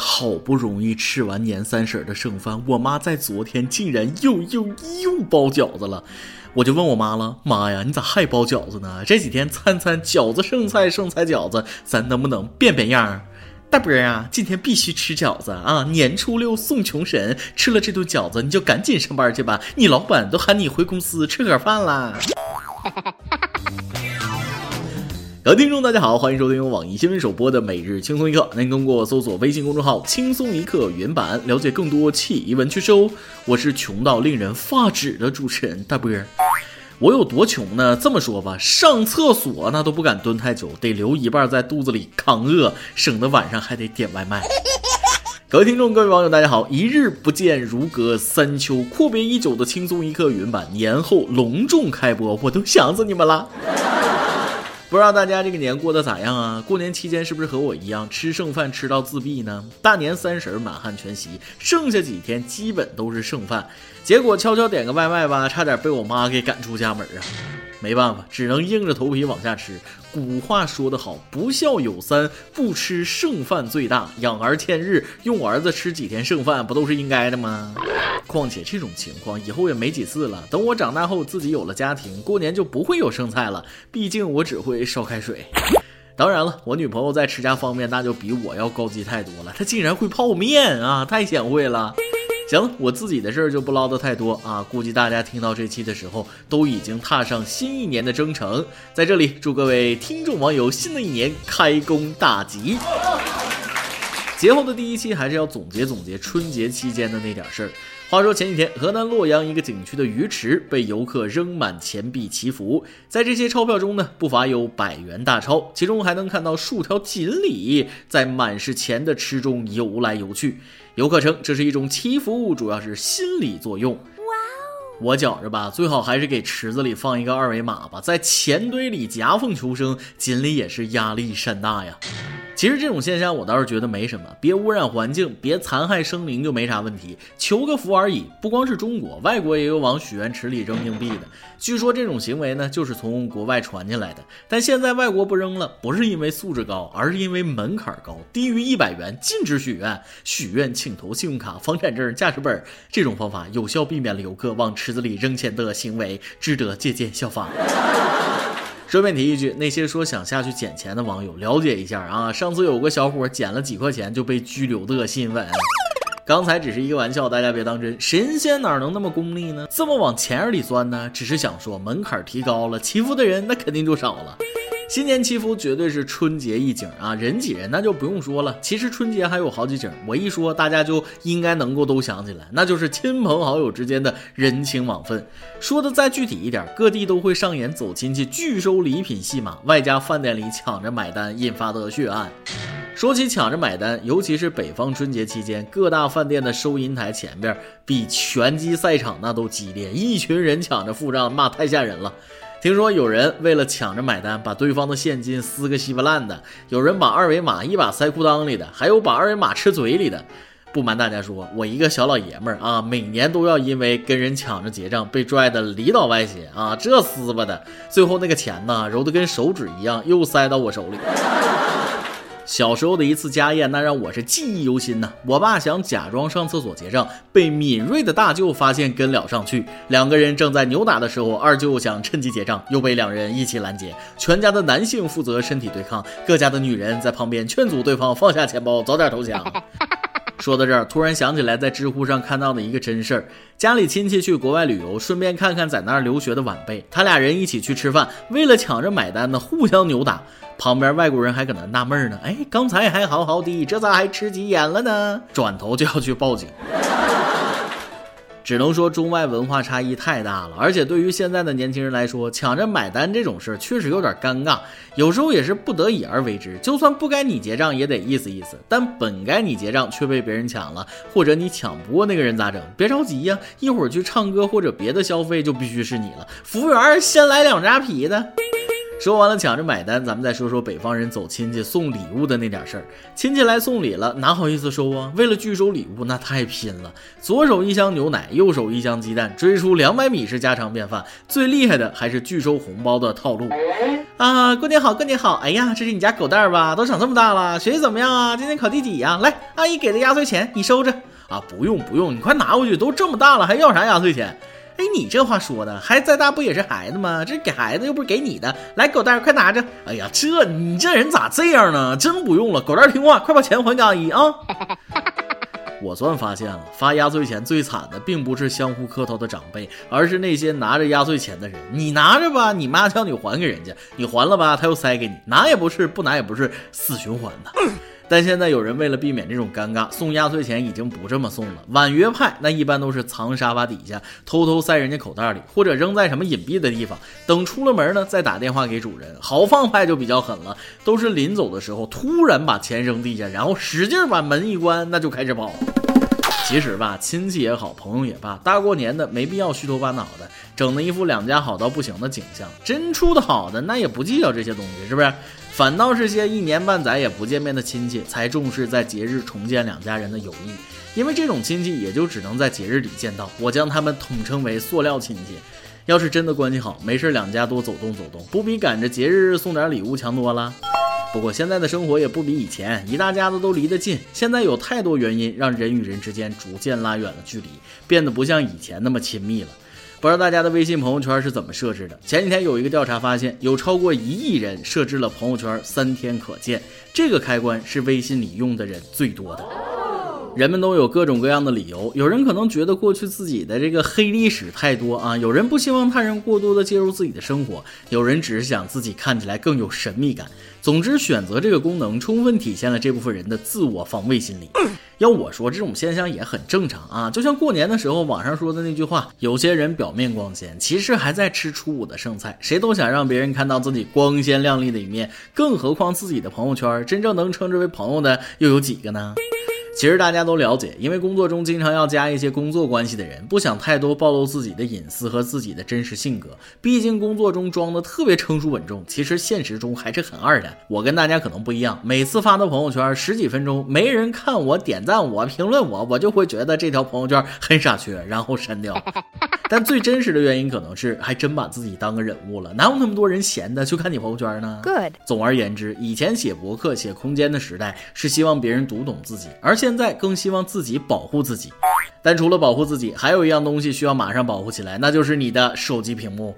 好不容易吃完年三十的剩饭，我妈在昨天竟然又又又包饺子了。我就问我妈了，妈呀，你咋还包饺子呢？这几天餐餐饺子剩菜，剩菜饺子，咱能不能变变样？大伯啊，今天必须吃饺子啊！年初六送穷神，吃了这顿饺子，你就赶紧上班去吧。你老板都喊你回公司吃盒饭啦。各位听众，大家好，欢迎收听由网易新闻首播的每日轻松一刻。您通过搜索微信公众号“轻松一刻”原版了解更多奇闻趣事哦。我是穷到令人发指的主持人大波。我有多穷呢？这么说吧，上厕所那都不敢蹲太久，得留一半在肚子里抗饿，省得晚上还得点外卖。各位听众，各位网友，大家好！一日不见，如隔三秋。阔别已久的轻松一刻云版年后隆重开播，我都想死你们了。不知道大家这个年过得咋样啊？过年期间是不是和我一样吃剩饭吃到自闭呢？大年三十满汉全席，剩下几天基本都是剩饭。结果悄悄点个外卖吧，差点被我妈给赶出家门啊！没办法，只能硬着头皮往下吃。古话说得好，不孝有三，不吃剩饭最大。养儿千日，用儿子吃几天剩饭，不都是应该的吗？况且这种情况以后也没几次了。等我长大后自己有了家庭，过年就不会有剩菜了。毕竟我只会烧开水。当然了，我女朋友在持家方面那就比我要高级太多了，她竟然会泡面啊，太贤惠了。行了，我自己的事儿就不唠叨太多啊。估计大家听到这期的时候，都已经踏上新一年的征程。在这里，祝各位听众网友新的一年开工大吉。节后的第一期，还是要总结总结春节期间的那点事儿。话说前几天，河南洛阳一个景区的鱼池被游客扔满钱币祈福，在这些钞票中呢，不乏有百元大钞，其中还能看到数条锦鲤在满是钱的池中游来游去。游客称这是一种祈福，主要是心理作用。我觉着吧，最好还是给池子里放一个二维码吧，在钱堆里夹缝求生，锦鲤也是压力山大呀。其实这种现象我倒是觉得没什么，别污染环境，别残害生灵就没啥问题，求个福而已。不光是中国，外国也有往许愿池里扔硬币的。据说这种行为呢，就是从国外传进来的。但现在外国不扔了，不是因为素质高，而是因为门槛高，低于一百元禁止许愿。许愿请投信用卡、房产证、驾驶本。这种方法有效避免了游客往池池子里扔钱的行为，值得借鉴效仿。顺便提一句，那些说想下去捡钱的网友，了解一下啊！上次有个小伙捡了几块钱就被拘留的新闻，刚才只是一个玩笑，大家别当真。神仙哪能那么功利呢？这么往钱眼里钻呢？只是想说门槛提高了，欺负的人那肯定就少了。新年祈福绝对是春节一景啊，人挤人那就不用说了。其实春节还有好几景，我一说大家就应该能够都想起来，那就是亲朋好友之间的人情往分。说的再具体一点，各地都会上演走亲戚拒收礼品戏码，外加饭店里抢着买单引发的血案。说起抢着买单，尤其是北方春节期间，各大饭店的收银台前边比拳击赛场那都激烈，一群人抢着付账，骂太吓人了。听说有人为了抢着买单，把对方的现金撕个稀巴烂的；有人把二维码一把塞裤裆里的，还有把二维码吃嘴里的。不瞒大家说，我一个小老爷们儿啊，每年都要因为跟人抢着结账被拽的里倒外斜啊，这撕巴的，最后那个钱呢，揉得跟手指一样，又塞到我手里。小时候的一次家宴，那让我是记忆犹新呐。我爸想假装上厕所结账，被敏锐的大舅发现跟了上去。两个人正在扭打的时候，二舅想趁机结账，又被两人一起拦截。全家的男性负责身体对抗，各家的女人在旁边劝阻对方放下钱包，早点投降。说到这儿，突然想起来在知乎上看到的一个真事儿：家里亲戚去国外旅游，顺便看看在那儿留学的晚辈，他俩人一起去吃饭，为了抢着买单呢，互相扭打。旁边外国人还搁那纳闷呢，哎，刚才还好好的，这咋还吃急眼了呢？转头就要去报警。只能说中外文化差异太大了，而且对于现在的年轻人来说，抢着买单这种事确实有点尴尬，有时候也是不得已而为之。就算不该你结账，也得意思意思。但本该你结账却被别人抢了，或者你抢不过那个人咋整？别着急呀，一会儿去唱歌或者别的消费就必须是你了。服务员，先来两扎啤的。说完了抢着买单，咱们再说说北方人走亲戚送礼物的那点事儿。亲戚来送礼了，哪好意思收啊？为了拒收礼物，那太拼了。左手一箱牛奶，右手一箱鸡蛋，追出两百米是家常便饭。最厉害的还是拒收红包的套路啊！过年好，过年好！哎呀，这是你家狗蛋儿吧？都长这么大了，学习怎么样啊？今天考第几呀？来，阿姨给的压岁钱你收着啊！不用不用，你快拿回去，都这么大了，还要啥压岁钱？哎，你这话说的，孩子再大不也是孩子吗？这给孩子又不是给你的。来，狗蛋儿，快拿着。哎呀，这你这人咋这样呢？真不用了，狗蛋儿听话，快把钱还给阿姨啊！我算发现了，发压岁钱最惨的并不是相互磕头的长辈，而是那些拿着压岁钱的人。你拿着吧，你妈叫你还给人家，你还了吧，他又塞给你，拿也不是，不拿也不是，死循环的。但现在有人为了避免这种尴尬，送压岁钱已经不这么送了。婉约派那一般都是藏沙发底下，偷偷塞人家口袋里，或者扔在什么隐蔽的地方，等出了门呢再打电话给主人。豪放派就比较狠了，都是临走的时候突然把钱扔地下，然后使劲把门一关，那就开始跑。其实吧，亲戚也好，朋友也罢，大过年的没必要虚头巴脑的，整的一副两家好到不行的景象。真处的好的，那也不计较这些东西，是不是？反倒是些一年半载也不见面的亲戚，才重视在节日重建两家人的友谊，因为这种亲戚也就只能在节日里见到。我将他们统称为塑料亲戚。要是真的关系好，没事两家多走动走动，不比赶着节日送点礼物强多了？不过现在的生活也不比以前，一大家子都离得近。现在有太多原因让人与人之间逐渐拉远了距离，变得不像以前那么亲密了。不知道大家的微信朋友圈是怎么设置的？前几天有一个调查发现，有超过一亿人设置了朋友圈三天可见这个开关，是微信里用的人最多的。人们都有各种各样的理由，有人可能觉得过去自己的这个黑历史太多啊，有人不希望他人过多的介入自己的生活，有人只是想自己看起来更有神秘感。总之，选择这个功能，充分体现了这部分人的自我防卫心理。要我说，这种现象也很正常啊。就像过年的时候，网上说的那句话，有些人表面光鲜，其实还在吃初五的剩菜。谁都想让别人看到自己光鲜亮丽的一面，更何况自己的朋友圈，真正能称之为朋友的又有几个呢？其实大家都了解，因为工作中经常要加一些工作关系的人，不想太多暴露自己的隐私和自己的真实性格。毕竟工作中装的特别成熟稳重，其实现实中还是很二的。我跟大家可能不一样，每次发的朋友圈十几分钟，没人看我点赞我评论我，我就会觉得这条朋友圈很傻缺，然后删掉。但最真实的原因可能是还真把自己当个人物了，哪有那么多人闲的去看你朋友圈呢？Good。总而言之，以前写博客、写空间的时代是希望别人读懂自己，而现在更希望自己保护自己。但除了保护自己，还有一样东西需要马上保护起来，那就是你的手机屏幕。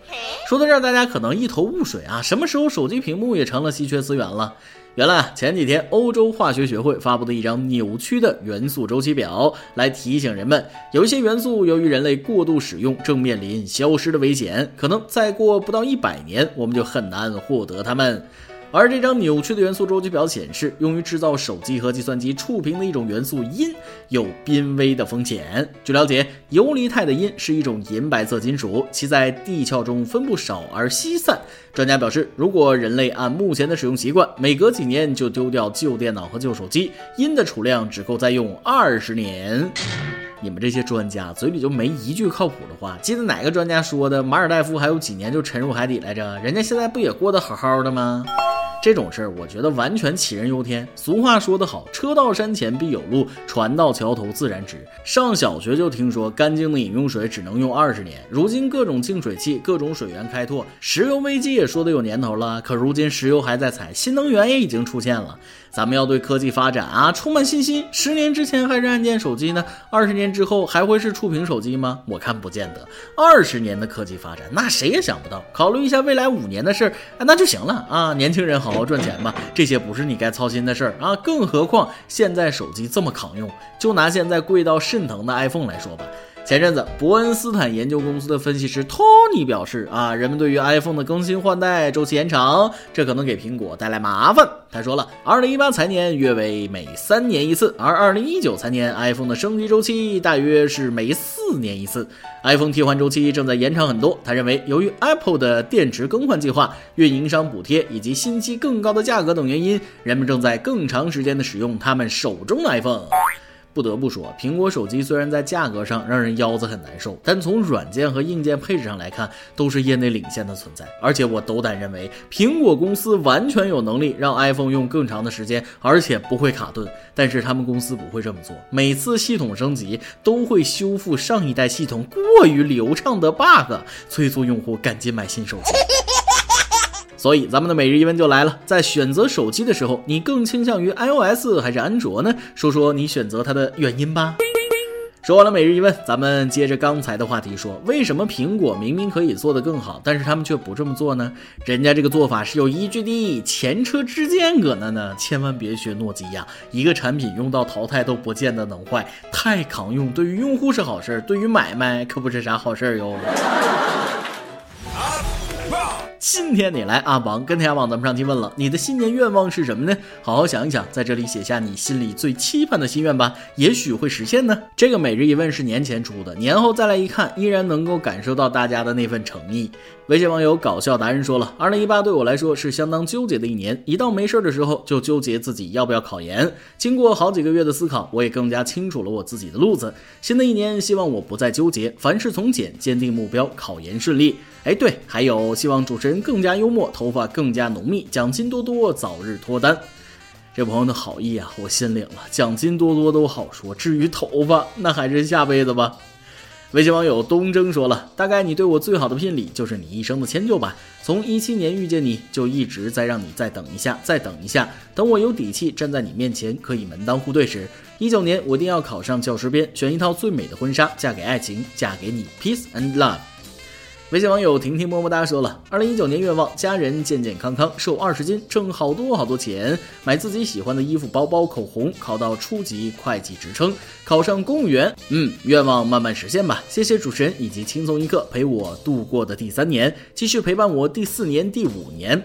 说到这儿，大家可能一头雾水啊，什么时候手机屏幕也成了稀缺资源了？原来前几天欧洲化学学会发布的一张扭曲的元素周期表，来提醒人们，有一些元素由于人类过度使用，正面临消失的危险，可能再过不到一百年，我们就很难获得它们。而这张扭曲的元素周期表显示，用于制造手机和计算机触屏的一种元素铟有濒危的风险。据了解，游离态的铟是一种银白色金属，其在地壳中分布少而稀散。专家表示，如果人类按目前的使用习惯，每隔几年就丢掉旧电脑和旧手机，铟的储量只够再用二十年。你们这些专家嘴里就没一句靠谱的话。记得哪个专家说的，马尔代夫还有几年就沉入海底来着？人家现在不也过得好好的吗？这种事儿，我觉得完全杞人忧天。俗话说得好，车到山前必有路，船到桥头自然直。上小学就听说干净的饮用水只能用二十年，如今各种净水器、各种水源开拓，石油危机也说的有年头了。可如今石油还在采，新能源也已经出现了。咱们要对科技发展啊充满信心。十年之前还是按键手机呢，二十年之后还会是触屏手机吗？我看不见得。二十年的科技发展，那谁也想不到。考虑一下未来五年的事儿，那就行了啊！年轻人好。好赚钱吧，这些不是你该操心的事儿啊！更何况现在手机这么扛用，就拿现在贵到肾疼的 iPhone 来说吧。前阵子，伯恩斯坦研究公司的分析师托尼表示啊，人们对于 iPhone 的更新换代周期延长，这可能给苹果带来麻烦。他说了，二零一八财年约为每三年一次，而二零一九财年 iPhone 的升级周期大约是每四年一次，iPhone 替换周期正在延长很多。他认为，由于 Apple 的电池更换计划、运营商补贴以及新机更高的价格等原因，人们正在更长时间的使用他们手中的 iPhone。不得不说，苹果手机虽然在价格上让人腰子很难受，但从软件和硬件配置上来看，都是业内领先的存在。而且我斗胆认为，苹果公司完全有能力让 iPhone 用更长的时间，而且不会卡顿。但是他们公司不会这么做，每次系统升级都会修复上一代系统过于流畅的 bug，催促用户赶紧买新手机。所以，咱们的每日一问就来了：在选择手机的时候，你更倾向于 iOS 还是安卓呢？说说你选择它的原因吧。说完了每日一问，咱们接着刚才的话题说，为什么苹果明明可以做得更好，但是他们却不这么做呢？人家这个做法是有依据的，前车之鉴搁那呢，千万别学诺基亚，一个产品用到淘汰都不见得能坏，太抗用，对于用户是好事，对于买卖可不是啥好事哟。今天你来阿王跟天涯网咱们上期问了，你的新年愿望是什么呢？好好想一想，在这里写下你心里最期盼的心愿吧，也许会实现呢。这个每日一问是年前出的，年后再来一看，依然能够感受到大家的那份诚意。微信网友搞笑达人说了，二零一八对我来说是相当纠结的一年，一到没事的时候就纠结自己要不要考研。经过好几个月的思考，我也更加清楚了我自己的路子。新的一年，希望我不再纠结，凡事从简，坚定目标，考研顺利。哎，对，还有希望主持人更加幽默，头发更加浓密，奖金多多，早日脱单。这朋友的好意啊，我心领了，奖金多多都好说，至于头发，那还是下辈子吧。微信网友东征说了，大概你对我最好的聘礼就是你一生的迁就吧。从一七年遇见你就一直在让你再等一下，再等一下，等我有底气站在你面前可以门当户对时。一九年我一定要考上教师编，选一套最美的婚纱，嫁给爱情，嫁给你，peace and love。微信网友婷婷么么哒说了，二零一九年愿望，家人健健康康，瘦二十斤，挣好多好多钱，买自己喜欢的衣服、包包、口红，考到初级会计职称，考上公务员。嗯，愿望慢慢实现吧。谢谢主持人以及轻松一刻陪我度过的第三年，继续陪伴我第四年、第五年。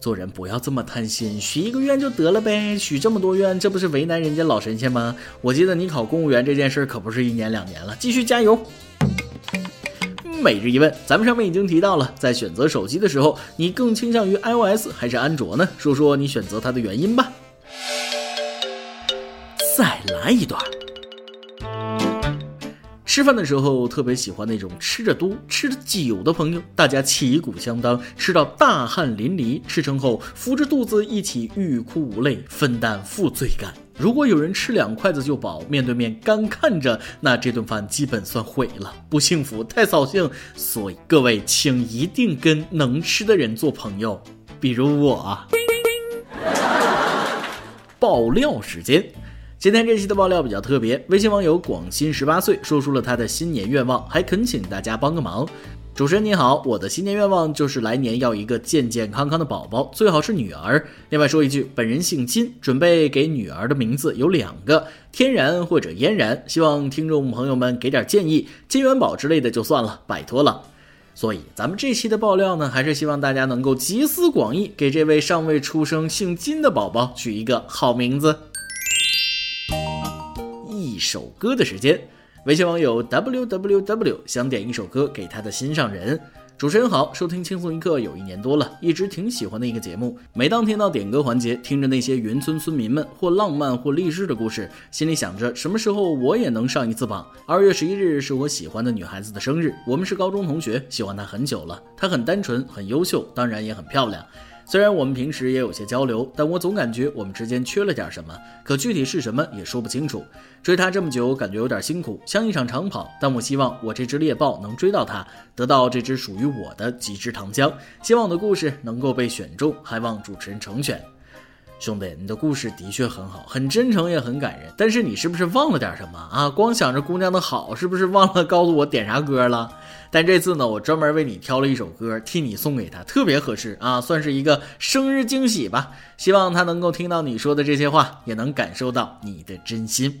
做人不要这么贪心，许一个愿就得了呗，许这么多愿，这不是为难人家老神仙吗？我记得你考公务员这件事可不是一年两年了，继续加油。每日一问，咱们上面已经提到了，在选择手机的时候，你更倾向于 iOS 还是安卓呢？说说你选择它的原因吧。再来一段。吃饭的时候特别喜欢那种吃着多、吃的久的朋友，大家旗鼓相当，吃到大汗淋漓，吃撑后扶着肚子一起欲哭无泪，分担负罪感。如果有人吃两筷子就饱，面对面干看着，那这顿饭基本算毁了，不幸福，太扫兴。所以各位，请一定跟能吃的人做朋友，比如我。爆料时间，今天这期的爆料比较特别，微信网友广新十八岁说出了他的新年愿望，还恳请大家帮个忙。主持人你好，我的新年愿望就是来年要一个健健康康的宝宝，最好是女儿。另外说一句，本人姓金，准备给女儿的名字有两个，天然或者嫣然。希望听众朋友们给点建议，金元宝之类的就算了，拜托了。所以咱们这期的爆料呢，还是希望大家能够集思广益，给这位尚未出生姓金的宝宝取一个好名字。一首歌的时间。微信网友 w w w 想点一首歌给他的心上人。主持人好，收听轻松一刻有一年多了，一直挺喜欢的一个节目。每当听到点歌环节，听着那些云村村民们或浪漫或励志的故事，心里想着什么时候我也能上一次榜。二月十一日是我喜欢的女孩子的生日，我们是高中同学，喜欢她很久了。她很单纯，很优秀，当然也很漂亮。虽然我们平时也有些交流，但我总感觉我们之间缺了点什么，可具体是什么也说不清楚。追他这么久，感觉有点辛苦，像一场长跑。但我希望我这只猎豹能追到他，得到这只属于我的极致糖浆。希望我的故事能够被选中，还望主持人成全。兄弟，你的故事的确很好，很真诚，也很感人。但是你是不是忘了点什么啊？光想着姑娘的好，是不是忘了告诉我点啥歌了？但这次呢，我专门为你挑了一首歌，替你送给她，特别合适啊，算是一个生日惊喜吧。希望她能够听到你说的这些话，也能感受到你的真心。